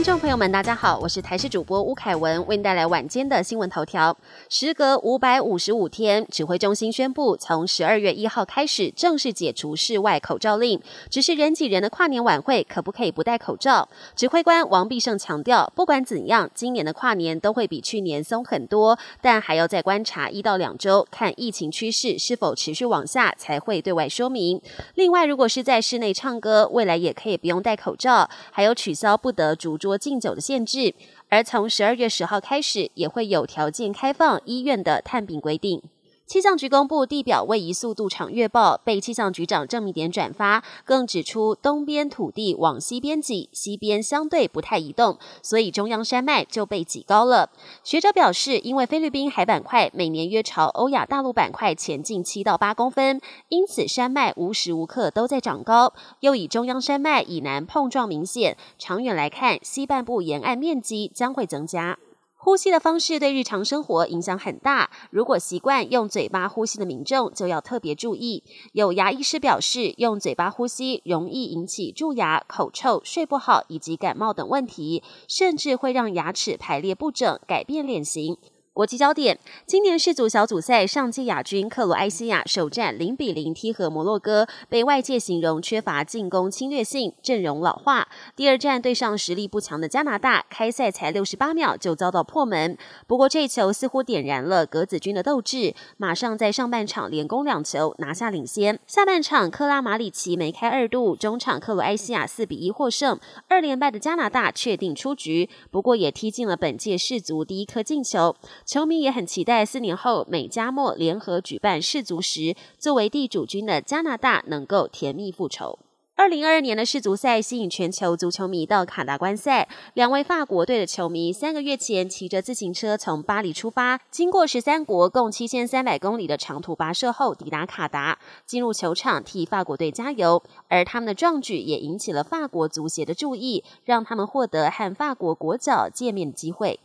观众朋友们，大家好，我是台视主播吴凯文，为您带来晚间的新闻头条。时隔五百五十五天，指挥中心宣布，从十二月一号开始正式解除室外口罩令。只是人挤人的跨年晚会，可不可以不戴口罩？指挥官王必胜强调，不管怎样，今年的跨年都会比去年松很多，但还要再观察一到两周，看疫情趋势是否持续往下，才会对外说明。另外，如果是在室内唱歌，未来也可以不用戴口罩，还有取消不得逐桌。禁酒的限制，而从十二月十号开始，也会有条件开放医院的探病规定。气象局公布地表位移速度场月报，被气象局长郑明典转发，更指出东边土地往西边挤，西边相对不太移动，所以中央山脉就被挤高了。学者表示，因为菲律宾海板块每年约朝欧亚大陆板块前进七到八公分，因此山脉无时无刻都在长高。又以中央山脉以南碰撞明显，长远来看，西半部沿岸面积将会增加。呼吸的方式对日常生活影响很大，如果习惯用嘴巴呼吸的民众就要特别注意。有牙医师表示，用嘴巴呼吸容易引起蛀牙、口臭、睡不好以及感冒等问题，甚至会让牙齿排列不整、改变脸型。国际焦点：今年世足小组赛上届亚军克罗埃西亚首战零比零踢和摩洛哥，被外界形容缺乏进攻侵略性，阵容老化。第二战对上实力不强的加拿大，开赛才六十八秒就遭到破门。不过这球似乎点燃了格子军的斗志，马上在上半场连攻两球拿下领先。下半场克拉马里奇梅开二度，中场克罗埃西亚四比一获胜，二连败的加拿大确定出局。不过也踢进了本届世足第一颗进球。球迷也很期待四年后美加墨联合举办世足时，作为地主军的加拿大能够甜蜜复仇。二零二二年的世足赛吸引全球足球迷到卡达观赛。两位法国队的球迷三个月前骑着自行车从巴黎出发，经过十三国共七千三百公里的长途跋涉后抵达卡达，进入球场替法国队加油。而他们的壮举也引起了法国足协的注意，让他们获得和法国国脚见面的机会。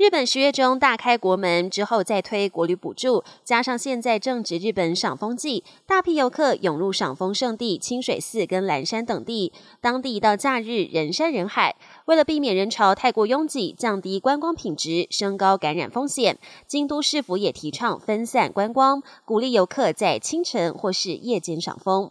日本十月中大开国门之后，再推国旅补助，加上现在正值日本赏枫季，大批游客涌入赏枫圣地清水寺跟岚山等地，当地一到假日人山人海。为了避免人潮太过拥挤，降低观光品质，升高感染风险，京都市府也提倡分散观光，鼓励游客在清晨或是夜间赏枫。